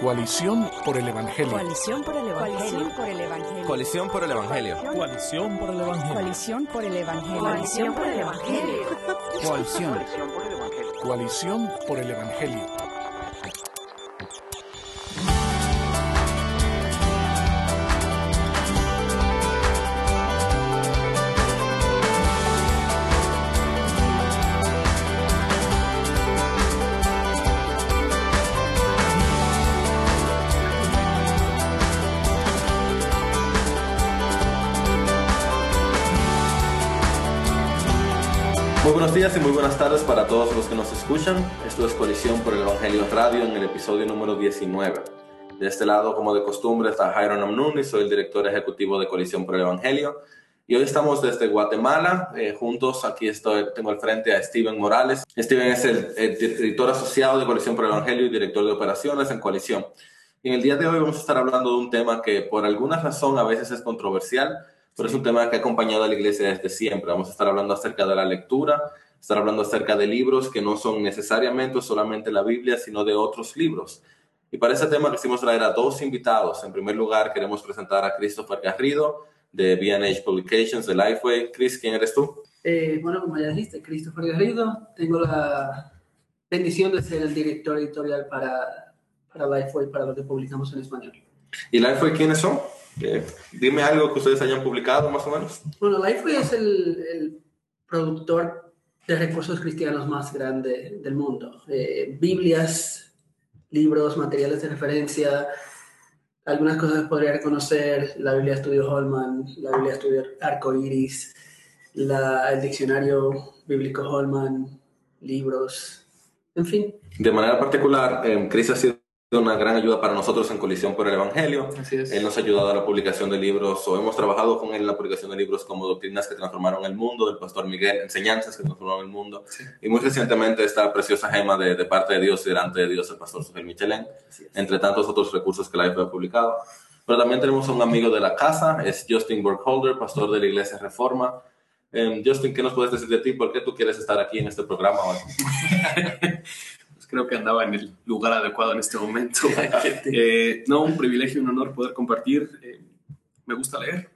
Coalición por el Evangelio. Coalición por el Evangelio. Coalición por el Evangelio. Coalición por el Evangelio. Coalición por el Evangelio. Coalición por el Evangelio. Coalición. Coalición por el Evangelio. Días y muy buenas tardes para todos los que nos escuchan. Esto es Coalición por el Evangelio Radio en el episodio número 19. De este lado, como de costumbre, está Jairo Namnun y soy el director ejecutivo de Coalición por el Evangelio. Y hoy estamos desde Guatemala, eh, juntos. Aquí estoy, tengo al frente a Steven Morales. Steven es el, el director asociado de Coalición por el Evangelio y director de operaciones en Coalición. Y en el día de hoy vamos a estar hablando de un tema que por alguna razón a veces es controversial, pero es un tema que ha acompañado a la iglesia desde siempre. Vamos a estar hablando acerca de la lectura, estar hablando acerca de libros que no son necesariamente solamente la Biblia, sino de otros libros. Y para ese tema quisimos traer a dos invitados. En primer lugar, queremos presentar a Christopher Garrido de B&H Publications de Lifeway. Chris, ¿quién eres tú? Eh, bueno, como ya dijiste, Christopher Garrido. Tengo la bendición de ser el director editorial para, para Lifeway, para lo que publicamos en español. ¿Y Lifeway quiénes son? Eh, dime algo que ustedes hayan publicado más o menos. Bueno, Lifeway es el, el productor de recursos cristianos más grande del mundo. Eh, Biblias, libros, materiales de referencia, algunas cosas podría reconocer, la Biblia Estudio Holman, la Biblia Estudio Arco Iris, la, el diccionario bíblico Holman, libros, en fin. De manera particular, eh, Chris ha sido una gran ayuda para nosotros en Colisión por el Evangelio. Así es. Él nos ha ayudado a la publicación de libros, o hemos trabajado con él en la publicación de libros como Doctrinas que transformaron el mundo, del pastor Miguel, Enseñanzas que transformaron el mundo, Sí. y muy recientemente esta preciosa gema de, de parte de Dios y delante de Dios, el pastor Sujel Michelén, entre tantos otros recursos que la IFE ha publicado. Pero también tenemos a un amigo de la casa, es Justin Burkholder, pastor de la Iglesia Reforma. Em, Justin, ¿qué nos puedes decir de ti? ¿Por qué tú quieres estar aquí en este programa hoy? Pues creo que andaba en el lugar adecuado en este momento. Eh, no, un privilegio y un honor poder compartir. Eh, me gusta leer.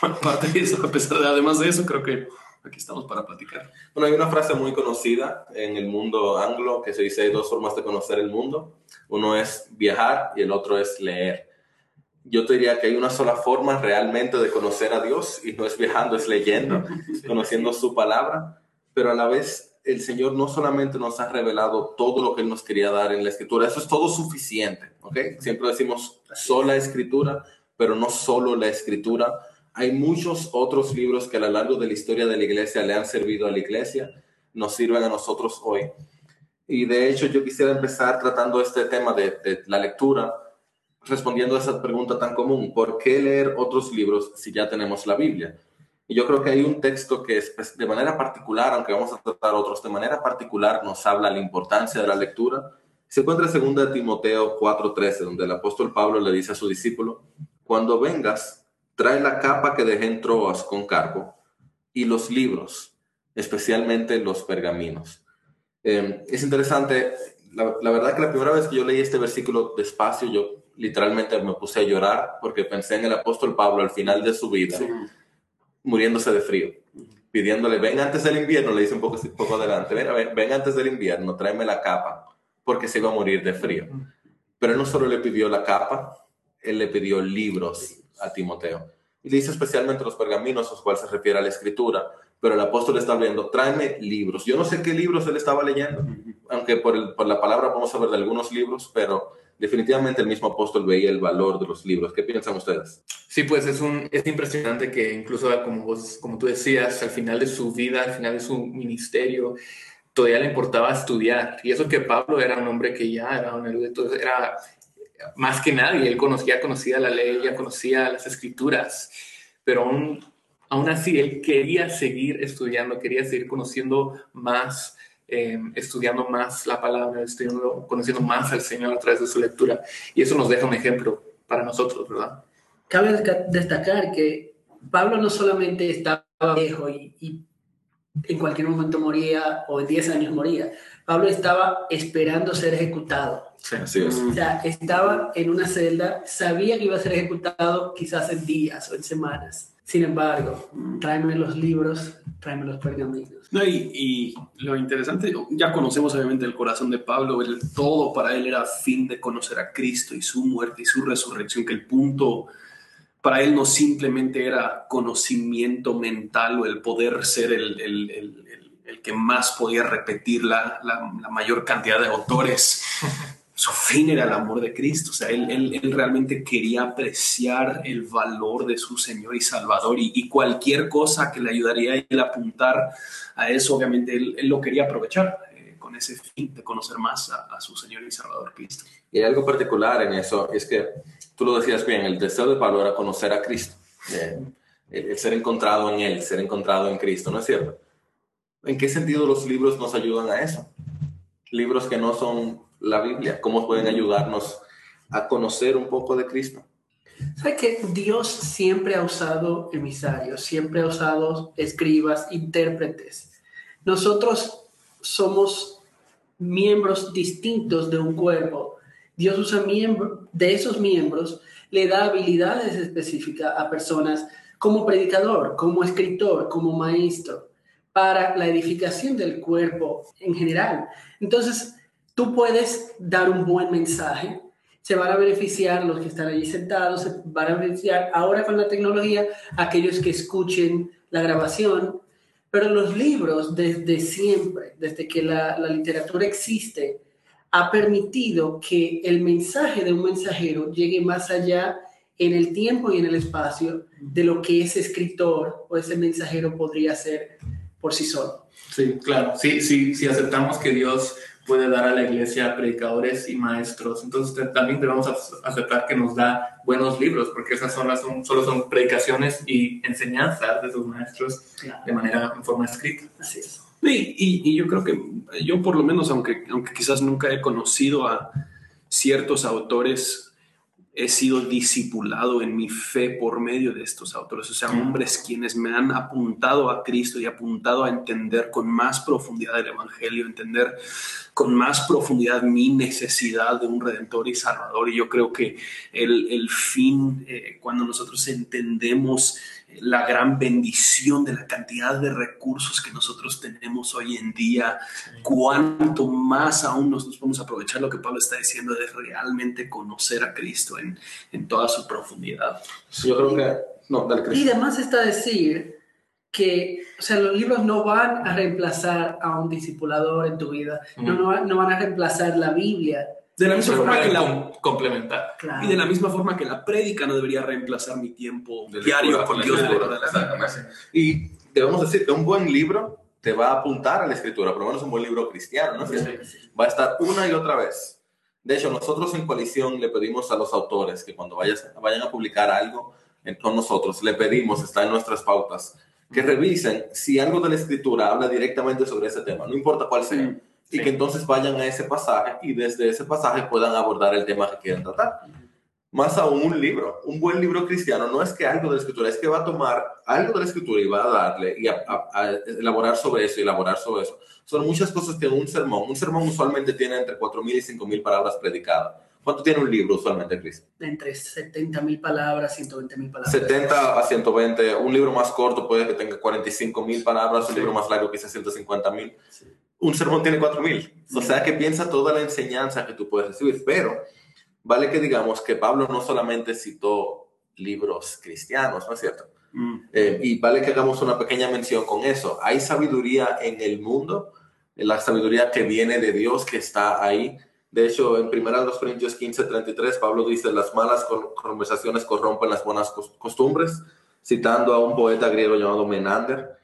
Aparte de eso, a pesar de, además de eso, creo que aquí estamos para platicar. Bueno, hay una frase muy conocida en el mundo anglo que se dice hay dos formas de conocer el mundo. Uno es viajar y el otro es leer. Yo te diría que hay una sola forma realmente de conocer a Dios y no es viajando, es leyendo, conociendo su palabra, pero a la vez el Señor no solamente nos ha revelado todo lo que Él nos quería dar en la escritura, eso es todo suficiente, ¿ok? Siempre decimos sola escritura, pero no solo la escritura. Hay muchos otros libros que a lo largo de la historia de la iglesia le han servido a la iglesia, nos sirven a nosotros hoy. Y de hecho yo quisiera empezar tratando este tema de, de la lectura, respondiendo a esa pregunta tan común, ¿por qué leer otros libros si ya tenemos la Biblia? Y yo creo que hay un texto que es, pues, de manera particular, aunque vamos a tratar otros, de manera particular nos habla la importancia de la lectura. Se encuentra en 2 Timoteo 4:13, donde el apóstol Pablo le dice a su discípulo, cuando vengas, trae la capa que dejé en Troas con Carpo y los libros, especialmente los pergaminos. Eh, es interesante, la, la verdad que la primera vez que yo leí este versículo despacio, yo literalmente me puse a llorar porque pensé en el apóstol Pablo al final de su vida, muriéndose de frío, pidiéndole, ven antes del invierno, le dice un poco, un poco adelante, ven, ven, ven antes del invierno, tráeme la capa, porque se iba a morir de frío. Pero él no solo le pidió la capa, él le pidió libros a Timoteo. Y le dice especialmente los pergaminos, a los cuales se refiere a la escritura. Pero el apóstol está hablando, tráeme libros. Yo no sé qué libros él estaba leyendo, aunque por, el, por la palabra vamos a ver de algunos libros, pero definitivamente el mismo apóstol veía el valor de los libros. ¿Qué piensan ustedes? Sí, pues es, un, es impresionante que incluso como, vos, como tú decías, al final de su vida, al final de su ministerio, todavía le importaba estudiar. Y eso que Pablo era un hombre que ya era un erudito, era más que nadie, él conocía, conocía la ley, ya conocía las escrituras, pero aún, aún así él quería seguir estudiando, quería seguir conociendo más, eh, estudiando más la palabra, estudiando, conociendo más al Señor a través de su lectura. Y eso nos deja un ejemplo para nosotros, ¿verdad? Cabe destacar que Pablo no solamente estaba viejo y, y en cualquier momento moría o en 10 años moría. Pablo estaba esperando ser ejecutado. Sí. Así es. O sea, estaba en una celda, sabía que iba a ser ejecutado quizás en días o en semanas. Sin embargo, tráeme los libros, tráeme los pergaminos. No, y, y lo interesante, ya conocemos obviamente el corazón de Pablo, el, todo para él era fin de conocer a Cristo y su muerte y su resurrección, que el punto para él no simplemente era conocimiento mental o el poder ser el, el- el- el- el que más podía repetir la, la- la mayor cantidad de autores. Su fin era el amor de Cristo, o sea, él, realmente quería apreciar el valor de su Señor y Salvador y, cualquier cosa que le ayudaría a él apuntar a eso, obviamente él, lo quería aprovechar eh, con ese fin de conocer más a, su Señor y Salvador Cristo. Y hay algo particular en eso, es que tú lo decías bien, el deseo de Pablo era conocer a Cristo, el ser encontrado en Él, ser encontrado en Cristo, ¿no es cierto? ¿En qué sentido los libros nos ayudan a eso? Libros que no son la Biblia, ¿cómo pueden ayudarnos a conocer un poco de Cristo? ¿Sabe que Dios siempre ha usado emisarios, siempre ha usado escribas, intérpretes? Nosotros somos miembros distintos de un cuerpo. Dios usa miembros, de esos miembros, le da habilidades específicas a personas como predicador, como escritor, como maestro, para la edificación del cuerpo en general. Entonces, tú puedes dar un buen mensaje, se van a beneficiar los que están allí sentados, se van a beneficiar ahora con la tecnología aquellos que escuchen la grabación, pero los libros desde siempre, desde que la, literatura existe, ha permitido que el mensaje de un mensajero llegue más allá en el tiempo y en el espacio de lo que ese escritor o ese mensajero podría hacer por sí solo. Sí, claro. Sí, sí, sí aceptamos que Dios puede dar a la iglesia predicadores y maestros. Entonces te- también debemos ac- aceptar que nos da buenos libros, porque esas son las, son, solo son predicaciones y enseñanzas de sus maestros de manera en forma escrita. Así es. Y, y- y yo creo que yo por lo menos, aunque, aunque quizás nunca he conocido a ciertos autores, he sido discipulado en mi fe por medio de estos autores, o sea, hombres quienes me han apuntado a Cristo y apuntado a entender con más profundidad el Evangelio, entender con más profundidad mi necesidad de un redentor y salvador. Y yo creo que el, el fin, eh, cuando nosotros entendemos la gran bendición de la cantidad de recursos que nosotros tenemos hoy en día, cuánto más aún nosotros podemos aprovechar. Lo que Pablo está diciendo de realmente conocer a Cristo en, en toda su profundidad. Yo creo que... No, dale, Y además está decir que, o sea, los libros no van a reemplazar a un discipulador en tu vida, no, no van a reemplazar la Biblia. De la misma forma que la, com- complementar. Claro. y de la misma forma que la prédica no debería reemplazar mi tiempo De diario con Dios. de. Y debemos decir que un buen libro te va a apuntar a la escritura, por lo menos un buen libro cristiano, ¿no? Va a estar una y otra vez. De hecho, nosotros en coalición le pedimos a los autores que cuando vayas- vayan a publicar algo en- con nosotros, le pedimos, está en nuestras pautas, que revisen si algo de la escritura habla directamente sobre ese tema, no importa cuál sea, Mm, y que entonces vayan a ese pasaje y desde ese pasaje puedan abordar el tema que quieren tratar. Más aún un libro, un buen libro cristiano no es que algo de la escritura, es que va a tomar algo de la escritura y va a darle y a, a- a elaborar sobre eso y elaborar sobre eso. Son muchas cosas que un sermón, un sermón usualmente tiene entre 4.000 y 5.000 palabras predicadas. ¿Cuánto tiene un libro usualmente, Chris? Entre 70 mil palabras, 120 mil palabras. 70 a 120. Un libro más corto puede que tenga 45.000 palabras, un libro más largo quizás 150.000. Un sermón tiene 4.000. O sea que piensa toda la enseñanza que tú puedes recibir. Pero vale que digamos que Pablo no solamente citó libros cristianos, ¿no es cierto? Mm. Eh, y vale que hagamos una pequeña mención con eso. Hay sabiduría en el mundo, la sabiduría que viene de Dios, que está ahí. De hecho, en 1 Corintios 15, 33, Pablo dice, las malas con- conversaciones corrompen las buenas cos- costumbres, citando a un poeta griego llamado Menander.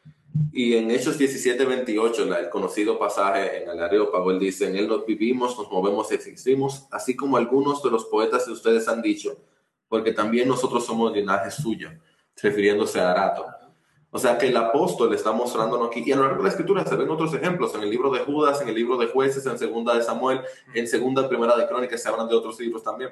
Y en Hechos 17, 28, la- el conocido pasaje en el Areópago, él dice, en él nos vivimos, nos movemos existimos, así como algunos de los poetas de ustedes han dicho, porque también nosotros somos linaje suyo, refiriéndose a Arato. O sea que el apóstol está mostrándonos aquí, y a lo largo de la escritura se ven otros ejemplos, en el libro de Judas, en el libro de jueces, en segunda de Samuel, en segunda y primera de Crónicas, se hablan de otros libros también.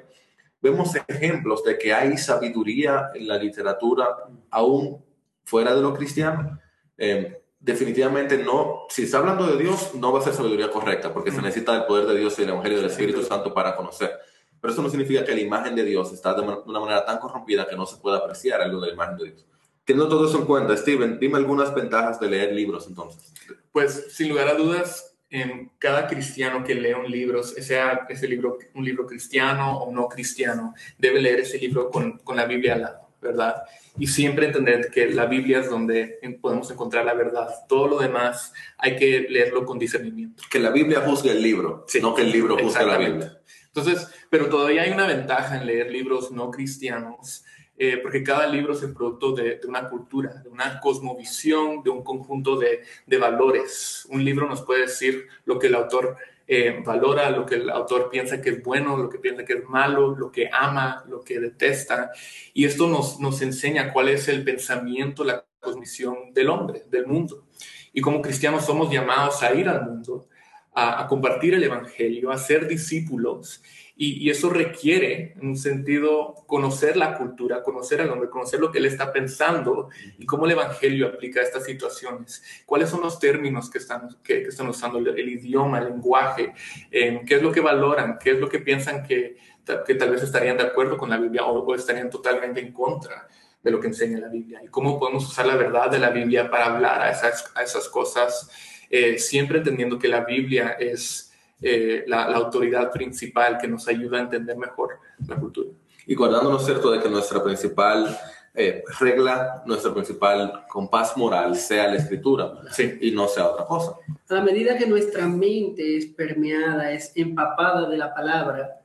Vemos ejemplos de que hay sabiduría en la literatura, aún fuera de lo cristiano, eh, definitivamente no, si está hablando de Dios, no va a ser sabiduría correcta, porque se necesita el poder de Dios y el Evangelio del Espíritu Santo para conocer. Pero eso no significa que la imagen de Dios está de una manera tan corrompida que no se pueda apreciar algo de la imagen de Dios. Teniendo todo eso en cuenta, Steven, dime algunas ventajas de leer libros entonces. Pues sin lugar a dudas, en cada cristiano que lee un libro, sea ese libro un libro cristiano o no cristiano, debe leer ese libro con, con la Biblia al lado, ¿verdad? Y siempre entender que la Biblia es donde podemos encontrar la verdad. Todo lo demás hay que leerlo con discernimiento. Que la Biblia juzgue el libro, no que el libro juzgue la Biblia. Entonces, pero todavía hay una ventaja en leer libros no cristianos eh, porque cada libro es el producto de, una cultura, de una cosmovisión, de un conjunto de, valores. Un libro nos puede decir lo que el autor eh, valora, lo que el autor piensa que es bueno, lo que piensa que es malo, lo que ama, lo que detesta. Y esto nos, nos enseña cuál es el pensamiento, la cosmovisión del hombre, del mundo. Y como cristianos somos llamados a ir al mundo, a, a compartir el Evangelio, a ser discípulos y, eso requiere, en un sentido, conocer la cultura, conocer al hombre, conocer lo que él está pensando y cómo el Evangelio aplica a estas situaciones. ¿Cuáles son los términos que están, que, están usando, el, idioma, el lenguaje? Eh, ¿Qué es lo que valoran? ¿Qué es lo que piensan que, que tal vez estarían de acuerdo con la Biblia o, estarían totalmente en contra? de lo que enseña la Biblia y cómo podemos usar la verdad de la Biblia para hablar a esas, a esas cosas, eh, siempre entendiendo que la Biblia es, eh, la, autoridad principal que nos ayuda a entender mejor la cultura. Y guardándonos cierto de que nuestra principal eh, regla, nuestra principal compás moral sea la escritura y no sea otra cosa. A la medida que nuestra mente es permeada, es empapada de la palabra,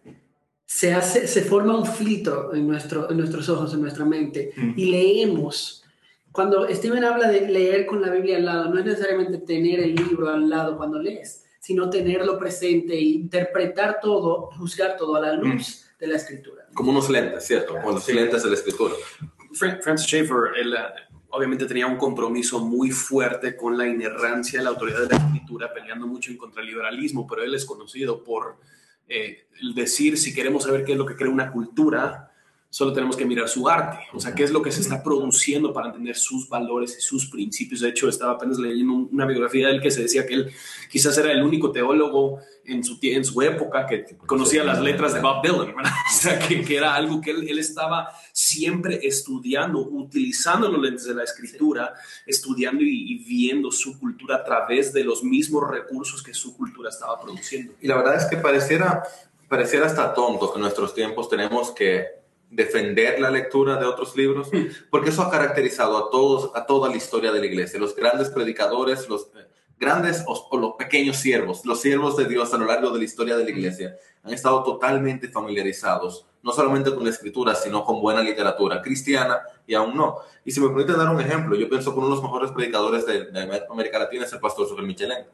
se, hace, se forma un filtro en, nuestro, en nuestros ojos, en nuestra mente, mm. y leemos. Cuando Steven habla de leer con la Biblia al lado, no es necesariamente tener el libro al lado cuando lees sino tenerlo presente e interpretar todo, juzgar todo a la luz mm. de la escritura. Como unos lentes, ¿cierto? Como los lentes de la escritura. Francis Schaeffer, él eh, obviamente tenía un compromiso muy fuerte con la inerrancia de la autoridad de la escritura, peleando mucho en contra del liberalismo, pero él es conocido por eh, decir, si queremos saber qué es lo que crea una cultura, solo tenemos que mirar su arte, o sea, qué es lo que se está produciendo para entender sus valores y sus principios. De hecho, estaba apenas leyendo una biografía de él que se decía que él quizás era el único teólogo en su, en su época que conocía las letras de Bob Dylan, o sea, que, que, era algo que él, él, estaba siempre estudiando, utilizando los lentes de la escritura, estudiando y, y viendo su cultura a través de los mismos recursos que su cultura estaba produciendo. Y la verdad es que pareciera, pareciera hasta tonto que en nuestros tiempos tenemos que defender la lectura de otros libros, porque eso ha caracterizado a todos, a toda la historia de la iglesia, los grandes predicadores, los eh, grandes o, los pequeños siervos, los siervos de Dios a lo largo de la historia de la iglesia han estado totalmente familiarizados, no solamente con la escritura, sino con buena literatura cristiana y aún no. Y si me permite dar un ejemplo, yo pienso que uno de los mejores predicadores de, América Latina es el pastor Sofía Michelén,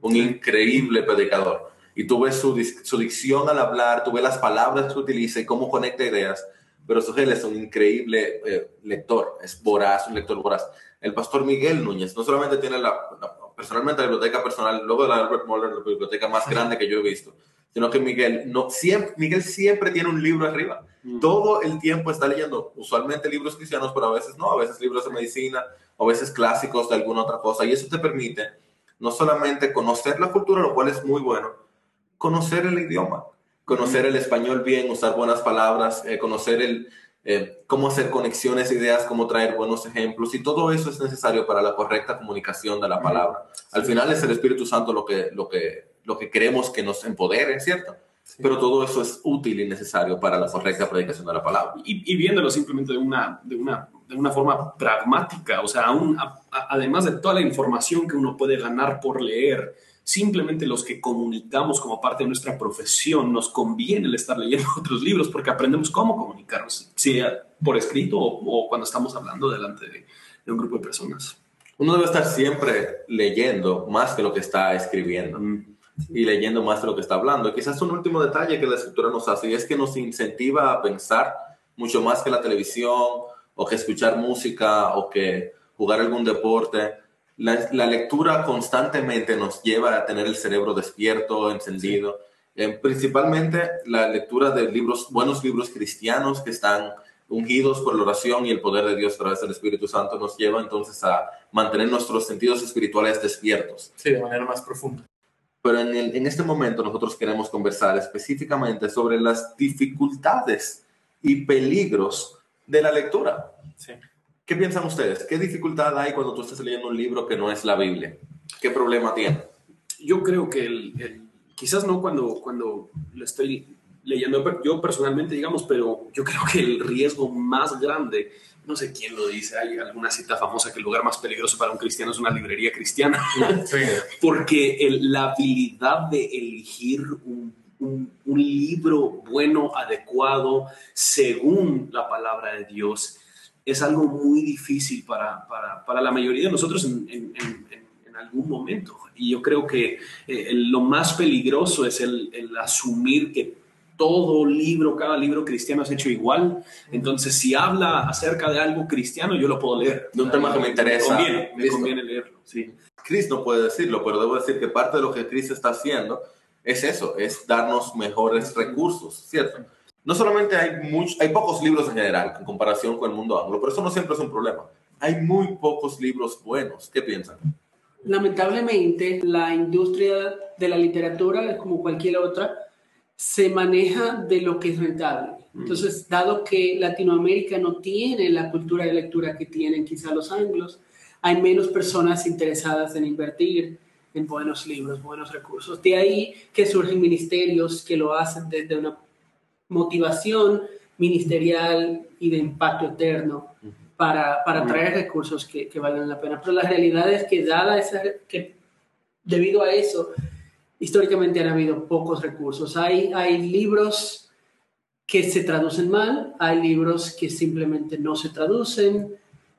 un increíble predicador. Y tú ves su, su dicción al hablar, tú ves las palabras que utiliza y cómo conecta ideas pero Sogel es un increíble eh, lector, es voraz, un lector voraz. El pastor Miguel Núñez no solamente tiene la, personalmente la biblioteca personal, luego de la Albert Moller, la biblioteca más grande que yo he visto, sino que Miguel, no, siempre, Miguel siempre tiene un libro arriba. Mm. Todo el tiempo está leyendo, usualmente libros cristianos, pero a veces no, a veces libros de medicina, a veces clásicos de alguna otra cosa. Y eso te permite no solamente conocer la cultura, lo cual es muy bueno, conocer el idioma conocer el español bien, usar buenas palabras, eh, conocer el, eh, cómo hacer conexiones, ideas, cómo traer buenos ejemplos y todo eso es necesario para la correcta comunicación de la palabra. Al final es el Espíritu Santo lo que, lo que, lo que queremos que nos empodere, ¿cierto? Pero todo eso es útil y necesario para la correcta predicación de la palabra. Y, viéndolo simplemente de una, de una, de una forma pragmática, o sea, aún, además de toda la información que uno puede ganar por leer, simplemente los que comunicamos como parte de nuestra profesión, nos conviene el estar leyendo otros libros porque aprendemos cómo comunicarnos, sea por escrito o, cuando estamos hablando delante de, un grupo de personas. Uno debe estar siempre leyendo más que lo que está escribiendo y leyendo más de lo que está hablando. Y quizás un último detalle que la escritura nos hace y es que nos incentiva a pensar mucho más que la televisión o que escuchar música o que jugar algún deporte la, lectura constantemente nos lleva a tener el cerebro despierto, encendido. Eh, principalmente la lectura de libros, buenos libros cristianos que están ungidos por la oración y el poder de Dios a través del Espíritu Santo nos lleva entonces a mantener nuestros sentidos espirituales despiertos. Sí, de manera más profunda. Pero en, el- en este momento nosotros queremos conversar específicamente sobre las dificultades y peligros de la lectura. Sí. ¿Qué piensan ustedes? ¿Qué dificultad hay cuando tú estás leyendo un libro que no es la Biblia? ¿Qué problema tiene? Yo creo que el, el- quizás no cuando, cuando lo estoy leyendo yo personalmente, digamos, pero yo creo que el riesgo más grande, no sé quién lo dice, hay alguna cita famosa que el lugar más peligroso para un cristiano es una librería cristiana. Sí. porque el- la habilidad de elegir un, un- un libro bueno, adecuado, según la palabra de Dios, es algo muy difícil para, para- para la mayoría de nosotros en, en- en- en- en algún momento. Y yo creo que eh, lo más peligroso es el, el asumir que todo libro, cada libro cristiano es hecho igual. Entonces, si habla acerca de algo cristiano, yo lo puedo leer. De un tema que me interesa. Me conviene, me conviene leerlo. Sí. Chris no puede decirlo, pero debo decir que parte de lo que Chris está haciendo es eso, es darnos mejores recursos, ¿cierto? No solamente hay, much- hay pocos libros en general en comparación con el mundo anglo, pero eso no siempre es un problema. Hay muy pocos libros buenos. ¿Qué piensan? Lamentablemente, la industria de la literatura, como cualquier otra, se maneja de lo que es rentable. Entonces, dado que Latinoamérica no tiene la cultura de lectura que tienen quizá los anglos, hay menos personas interesadas en invertir en buenos libros, buenos recursos. De ahí que surgen ministerios que lo hacen desde una motivación ministerial y de impacto eterno para, para traer recursos que, que valgan la pena. Pero la realidad es que dada esa, que debido a eso, históricamente han habido pocos recursos. Hay, hay libros que se traducen mal, hay libros que simplemente no se traducen,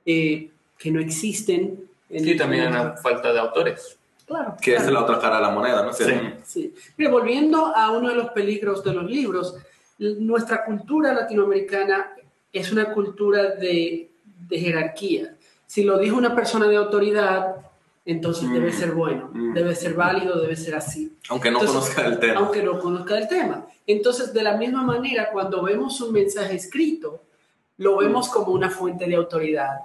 eh, que no existen. en- Y también hay una falta de autores. Claro. Que es claro. la otra cara de la moneda, ¿no es cierto? Sí. Mira, volviendo a uno de los peligros de los libros, nuestra cultura latinoamericana es una cultura de, de jerarquía. Si lo dijo una persona de autoridad, entonces Mm. debe ser bueno, Mm. debe ser válido, debe ser así, Aunque no Entonces, conozca el tema. aunque no conozca el tema. Entonces, de la misma manera, cuando vemos un mensaje escrito, lo vemos como una fuente de autoridad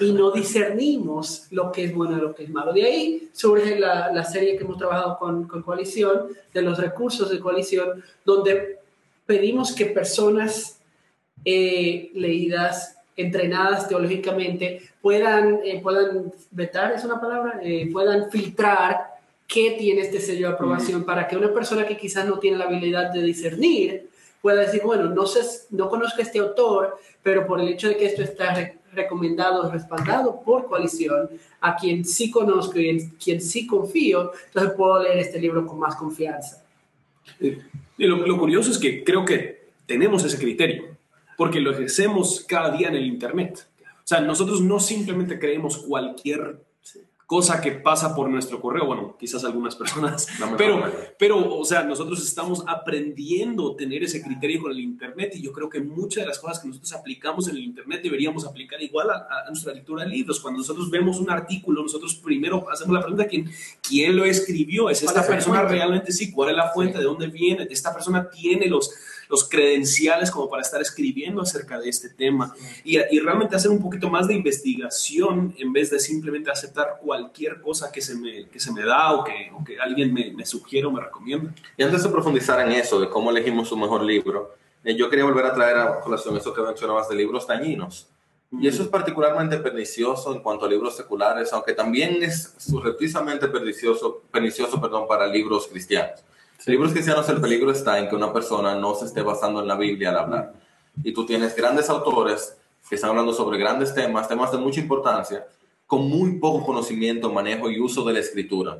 y no discernimos lo que es bueno y lo que es malo. De ahí surge la, la serie que hemos trabajado con, con Coalición, de los recursos de Coalición, donde pedimos que personas eh, leídas, entrenadas teológicamente, puedan, eh, puedan vetar, es una palabra, Eh, puedan filtrar qué tiene este sello de aprobación para que una persona que quizás no tiene la habilidad de discernir pueda decir, bueno, no, sé, no conozco a este autor, pero por el hecho de que esto está re- recomendado, respaldado por coalición, a quien sí conozco y en quien sí confío, entonces puedo leer este libro con más confianza. Y lo, lo curioso es que creo que tenemos ese criterio, porque lo ejercemos cada día en el Internet. O sea, nosotros no simplemente creemos cualquier cosa que pasa por nuestro correo, bueno, quizás algunas personas, pero, manera. pero, o sea, nosotros estamos aprendiendo a tener ese criterio con el Internet y yo creo que muchas de las cosas que nosotros aplicamos en el Internet deberíamos aplicar igual a, a nuestra lectura de libros. Cuando nosotros vemos un artículo, nosotros primero hacemos la pregunta, ¿quién, quién lo escribió? ¿Es ¿Cuál esta persona realmente sí? ¿Cuál es la fuente? ¿De dónde viene? ¿Esta persona tiene los, los credenciales como para estar escribiendo acerca de este tema? Y, y realmente hacer un poquito más de investigación en vez de simplemente aceptar cualquier cosa que se me, que se me da o que, o que alguien me, me sugiere o me recomienda. Y antes de profundizar en eso, de cómo elegimos un mejor libro, eh, yo quería volver a traer a colación eso que mencionabas de libros dañinos. Y eso es particularmente pernicioso en cuanto a libros seculares, aunque también es subreptizamente pernicioso, pernicioso perdón, para libros cristianos. Libros cristianos el peligro está en que una persona no se esté basando en la Biblia al hablar. Y tú tienes grandes autores que están hablando sobre grandes temas, temas de mucha importancia, con muy poco conocimiento, manejo y uso de la escritura.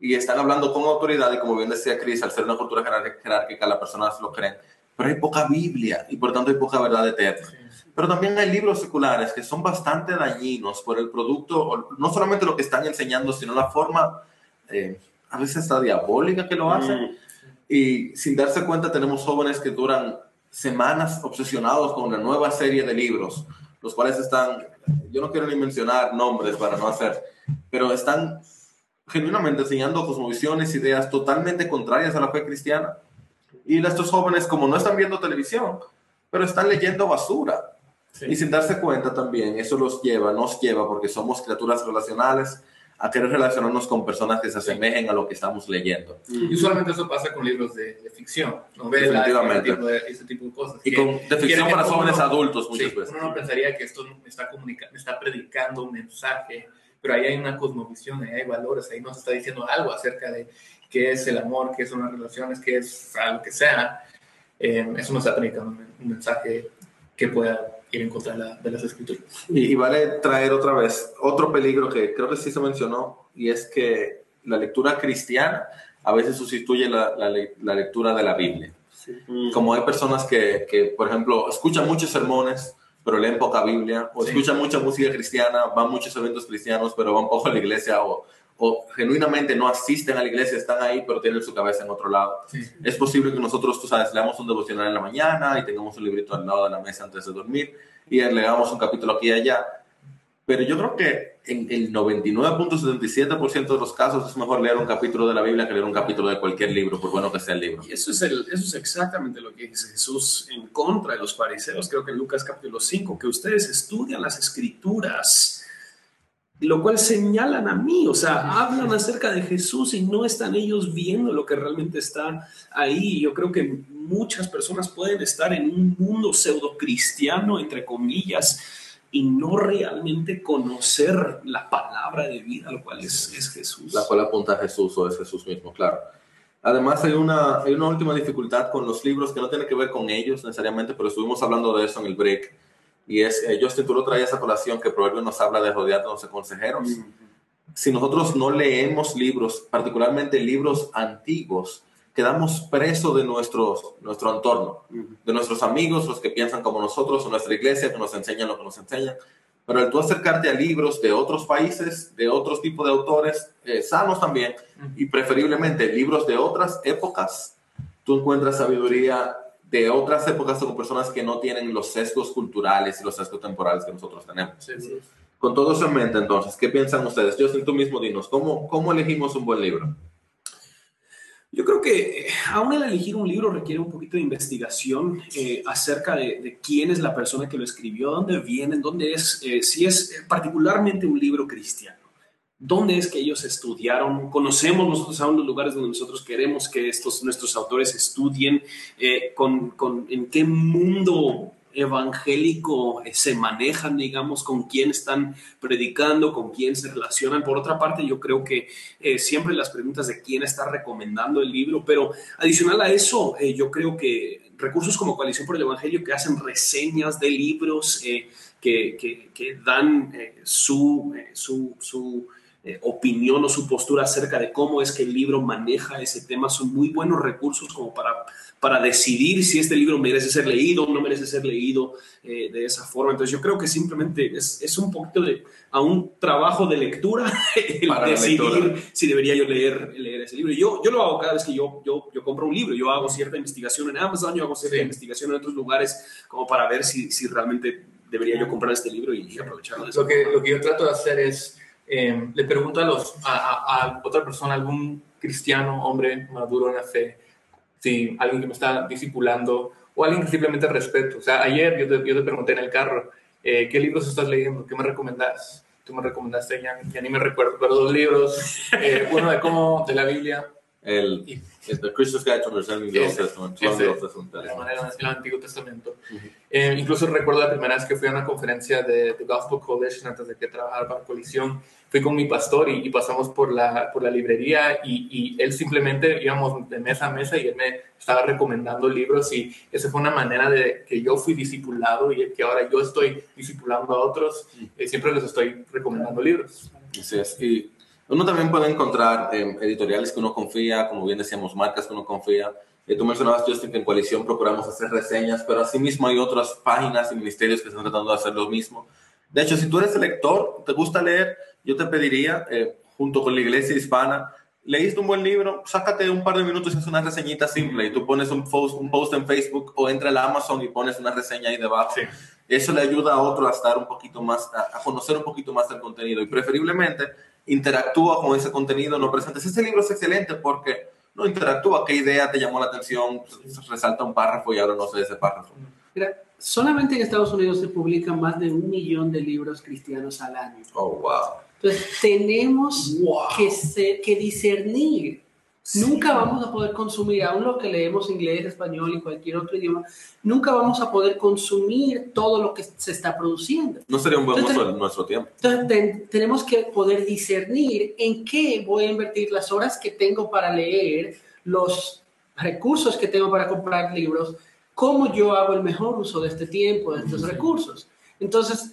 Y están hablando con autoridad y como bien decía Chris, al ser una cultura jerárquica, las personas lo creen. Pero hay poca Biblia y por tanto hay poca verdad eterna. Pero también hay libros seculares que son bastante dañinos por el producto, no solamente lo que están enseñando, sino la forma, eh, a veces está diabólica que lo hacen. Y sin darse cuenta tenemos jóvenes que duran semanas obsesionados con una nueva serie de libros, los cuales están, yo no quiero ni mencionar nombres para no hacer, pero están genuinamente enseñando cosmovisiones, ideas totalmente contrarias a la fe cristiana. Y estos jóvenes, como no están viendo televisión, pero están leyendo basura. Y sin darse cuenta también, eso los lleva, nos lleva, porque somos criaturas relacionales, a querer relacionarnos con personas que se asemejen a lo que estamos leyendo. Y usualmente eso pasa con libros de, de ficción, novelas, Definitivamente. ese tipo de, ese tipo de cosas. Y que- con, de ficción para uno jóvenes no- adultos muchas sí, veces. Uno no pensaría que esto me está, me está predicando un mensaje, pero ahí hay una cosmovisión, ahí hay valores, ahí nos está diciendo algo acerca de qué es el amor, qué son las relaciones, qué es algo que sea. Eh, eso nos está predicando un, un mensaje que pueda ir en contra de, la- de las escrituras. Y, y vale traer otra vez otro peligro que creo que sí se mencionó, y es que la lectura cristiana a veces sustituye la, la la lectura de la Biblia. Como hay personas que, que, por ejemplo, escuchan muchos sermones, pero leen poca Biblia, o Sí. escuchan mucha música cristiana, van a muchos eventos cristianos, pero van poco a la iglesia, o, o genuinamente no asisten a la iglesia, están ahí, pero tienen su cabeza en otro lado. Sí. Es posible que nosotros, tú sabes, leamos un devocional en la mañana y tengamos un librito al lado de la mesa antes de dormir y leamos un capítulo aquí y allá. Pero yo creo que en el 99.77% de los casos es mejor leer un capítulo de la Biblia que leer un capítulo de cualquier libro, por bueno que sea el libro. Y eso es, el, eso es exactamente lo que dice Jesús en contra de los fariseos, creo que en Lucas capítulo 5, que ustedes estudian las escrituras, lo cual señalan a mí, o sea, hablan acerca de Jesús y no están ellos viendo lo que realmente está ahí. Yo creo que muchas personas pueden estar en un mundo pseudo cristiano, entre comillas, y no realmente conocer la palabra de vida, lo cual es, es Jesús. La cual apunta a Jesús o es Jesús mismo, claro. Además, hay una, hay una última dificultad con los libros que no tiene que ver con ellos necesariamente, pero estuvimos hablando de eso en el break. Y es, eh, Justin, tú lo traías a colación que Proverbio nos habla de rodearnos de consejeros. Si nosotros no leemos libros, particularmente libros antiguos, quedamos presos de nuestros, nuestro entorno, de nuestros amigos, los que piensan como nosotros, o nuestra iglesia, que nos enseñan lo que nos enseñan. Pero al tú acercarte a libros de otros países, de otros tipos de autores, eh, sanos también, y preferiblemente libros de otras épocas, tú encuentras sabiduría de otras épocas con personas que no tienen los sesgos culturales y los sesgos temporales que nosotros tenemos. Sí, sí. Con todo eso en mente, entonces, ¿qué piensan ustedes? Yo tú mismo dinos, ¿cómo, ¿cómo elegimos un buen libro? Yo creo que eh, aún el elegir un libro requiere un poquito de investigación eh, acerca de, de quién es la persona que lo escribió, dónde vienen, dónde es, eh, si es particularmente un libro cristiano. ¿Dónde es que ellos estudiaron? ¿Conocemos nosotros aún los lugares donde nosotros queremos que estos, nuestros autores estudien? Eh, con, con- ¿En qué mundo evangélico se manejan, digamos, con quién están predicando, con quién se relacionan? Por otra parte, yo creo que eh, siempre las preguntas de quién está recomendando el libro, pero adicional a eso, eh, yo creo que recursos como Coalición por el Evangelio que hacen reseñas de libros, que, que- dan su, su, eh, opinión o su postura acerca de cómo es que el libro maneja ese tema, son muy buenos recursos como para, para decidir si este libro merece ser leído o no merece ser leído eh, de esa forma. Entonces yo creo que simplemente es, es un poquito de a un trabajo de lectura el Para decidir si debería yo leer, leer ese libro. Yo, yo lo hago cada vez que yo, yo, yo compro un libro, yo hago cierta investigación en Amazon, yo hago cierta Sí. investigación en otros lugares como para ver si, si realmente debería yo comprar este libro y, y aprovecharlo Lo que, lo que yo trato de hacer es, eh, le pregunto a, los, a, a- otra persona, algún cristiano, hombre maduro en la fe, si alguien que me está discipulando o alguien que simplemente respeto. O sea, ayer yo te, yo te pregunté en el carro, eh, ¿qué libros estás leyendo? ¿Qué me recomendás? Tú me recomendaste, ya, ya ni me recuerdo, pero dos libros, eh, uno de cómo, de la Biblia, El, Y- el The Christian's Guide to Understanding the Old Testament. ese. Old Testament. de la manera del Antiguo Testamento. Ujú. Eh, incluso recuerdo la primera vez que fui a una conferencia de, de Gospel Coalition antes de que trabajara para Coalición. Fui con mi pastor y, y pasamos por la, por la librería y, y él simplemente íbamos de mesa a mesa y él me estaba recomendando libros y esa fue una manera de que yo fui discipulado y que ahora yo estoy discipulando a otros. eh, siempre les estoy recomendando libros. Así es. Y uno también puede encontrar eh, editoriales que uno confía, como bien decíamos, marcas que uno confía. Eh, tú mencionabas, Justin, que en Coalición procuramos hacer reseñas, pero asimismo hay otras páginas y ministerios que están tratando de hacer lo mismo. De hecho, si tú eres lector, te gusta leer, yo te pediría, eh, junto con la iglesia hispana, leíste un buen libro, sácate un par de minutos y haz una reseñita simple y tú pones un post, un post en Facebook o entra a Amazon y pones una reseña ahí debajo. Sí. Eso le ayuda a otro a estar un poquito más, a, a conocer un poquito más del contenido y preferiblemente interactúa con ese contenido, no presentes. Ese libro es excelente porque no interactúa, qué idea te llamó la atención, resalta un párrafo y ahora no sé ese párrafo. Mira, solamente en Estados Unidos se publican más de un millón de libros cristianos al año. Oh, wow. Entonces, tenemos Wow. que, ser- que discernir. Nunca vamos a poder consumir, aún lo que leemos inglés, español y cualquier otro idioma, nunca vamos a poder consumir todo lo que se está produciendo. No sería un buen Entonces- uso de nuestro tiempo. Entonces, ten- tenemos que poder discernir en qué voy a invertir las horas que tengo para leer, los recursos que tengo para comprar libros, cómo yo hago el mejor uso de este tiempo, de estos recursos. Entonces,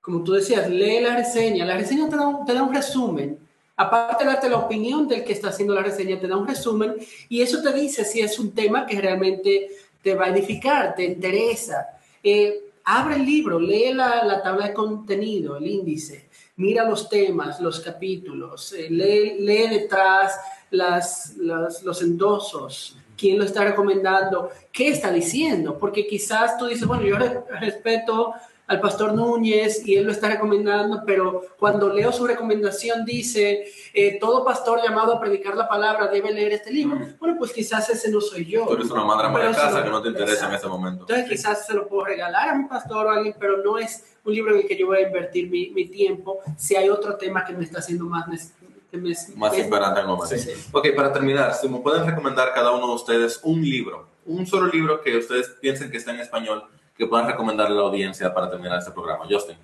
como tú decías, lee la reseña. La reseña te da un, te da un resumen. Aparte de darte la opinión del que está haciendo la reseña, te da un resumen y eso te dice si es un tema que realmente te va a edificar, te interesa. Eh, abre el libro, lee la, la tabla de contenido, el índice, mira los temas, los capítulos, eh, lee, detrás las, las- los endosos, quién lo está recomendando, qué está diciendo, porque quizás tú dices, bueno, yo re- respeto al pastor Núñez y él lo está recomendando, pero cuando leo su recomendación dice, eh, todo pastor llamado a predicar la palabra debe leer este libro. Bueno, pues quizás ese no soy yo. Tú eres una madre de casa no- que no te interesa en Exacto. ese momento. Entonces quizás se lo puedo regalar a mi pastor o a alguien, pero no es un libro en el que yo voy a invertir mi, mi tiempo si hay otro tema que me está haciendo más... nece- Que me, Más me- imperante en momento. Sí. Ok, para terminar, si me pueden recomendar cada uno de ustedes un libro, un solo libro que ustedes piensen que está en español, que puedan recomendarle a la audiencia para terminar este programa. Justin.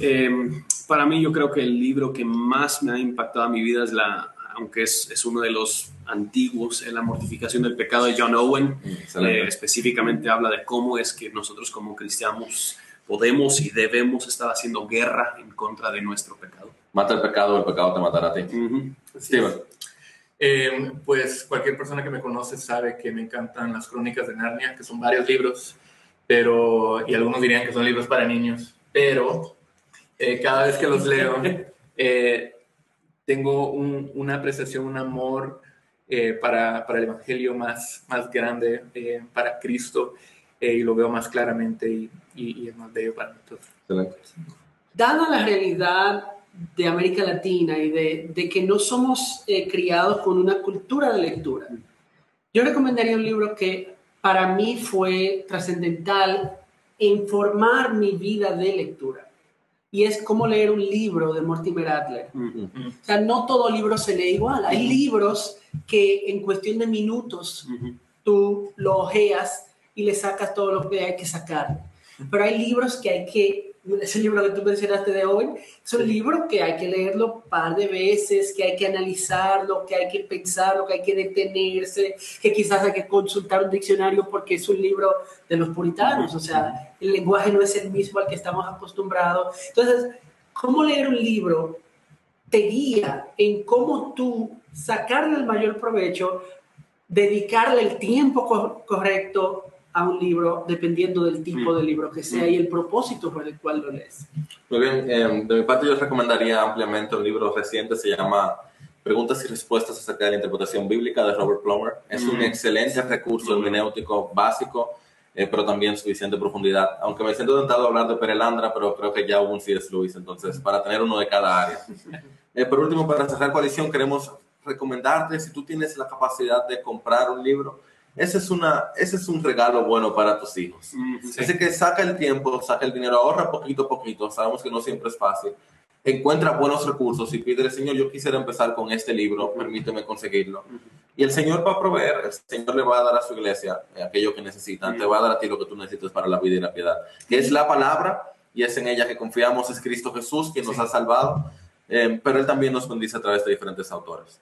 Eh, para mí, yo creo que el libro que más me ha impactado en mi vida es la, aunque es, es uno de los antiguos, es La mortificación del pecado de John Owen. Eh, específicamente habla de cómo es que nosotros como cristianos podemos y debemos estar haciendo guerra en contra de nuestro pecado. Mata el pecado, el pecado te matará a ti. Ujú. Steven. Eh, pues cualquier persona que me conoce sabe que me encantan las crónicas de Narnia, que son varios libros, pero, y algunos dirían que son libros para niños, pero eh, cada vez que los leo, eh, tengo un- una apreciación, un amor eh, para, para el Evangelio más, más grande, para Cristo, y lo veo más claramente y, y- y es más bello para nosotros. Dada la realidad de América Latina y de, de que no somos criados con una cultura de lectura, yo recomendaría un libro que para mí fue trascendental en formar mi vida de lectura. Y es cómo leer un libro de Mortimer Adler. Ujú. O sea, no todo libro se lee igual. Hay libros que en cuestión de minutos Ujú. tú lo ojeas y le sacas todo lo que hay que sacar. Pero hay libros que hay que, ese libro que tú mencionaste de hoy, es un libro que hay que leerlo un par de veces, que hay que analizarlo, que hay que pensarlo, que hay que detenerse, que quizás hay que consultar un diccionario porque es un libro de los puritanos, o sea, el lenguaje no es el mismo al que estamos acostumbrados. Entonces, ¿cómo leer un libro te guía en cómo tú sacarle el mayor provecho, dedicarle el tiempo co- correcto a un libro, dependiendo del tipo Mm. de libro que sea y el propósito por el cual lo lees. Muy bien, eh, de mi parte yo recomendaría ampliamente un libro reciente, se llama Preguntas y Respuestas acerca de la interpretación bíblica de Robert Plummer. Es un Mm. excelente recurso hermenéutico básico, eh, pero también suficiente profundidad. Aunque me siento tentado a hablar de Perelandra, pero creo que ya hubo un C.S. Lewis, entonces, para tener uno de cada área. Eh, por último, para cerrar coalición, queremos recomendarte, si tú tienes la capacidad de comprar un libro, ese es, una, ese es un regalo bueno para tus hijos. Ujú. Así que saca el tiempo, saca el dinero, ahorra poquito a poquito. Sabemos que no siempre es fácil. Encuentra buenos recursos y pídele, Señor, yo quisiera empezar con este libro, permíteme conseguirlo. Y el Señor va a proveer, el Señor le va a dar a su iglesia eh, aquello que necesitan, te va a dar a ti lo que tú necesitas para la vida y la piedad, que es la palabra y es en ella que confiamos, es Cristo Jesús quien nos ha salvado, eh, pero Él también nos bendice a través de diferentes autores.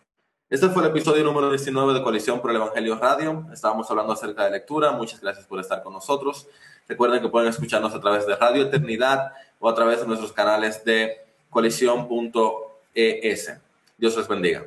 Este fue el episodio número 19 de Coalición por el Evangelio Radio. Estábamos hablando acerca de lectura. Muchas gracias por estar con nosotros. Recuerden que pueden escucharnos a través de Radio Eternidad o a través de nuestros canales de coalición.es. Dios les bendiga.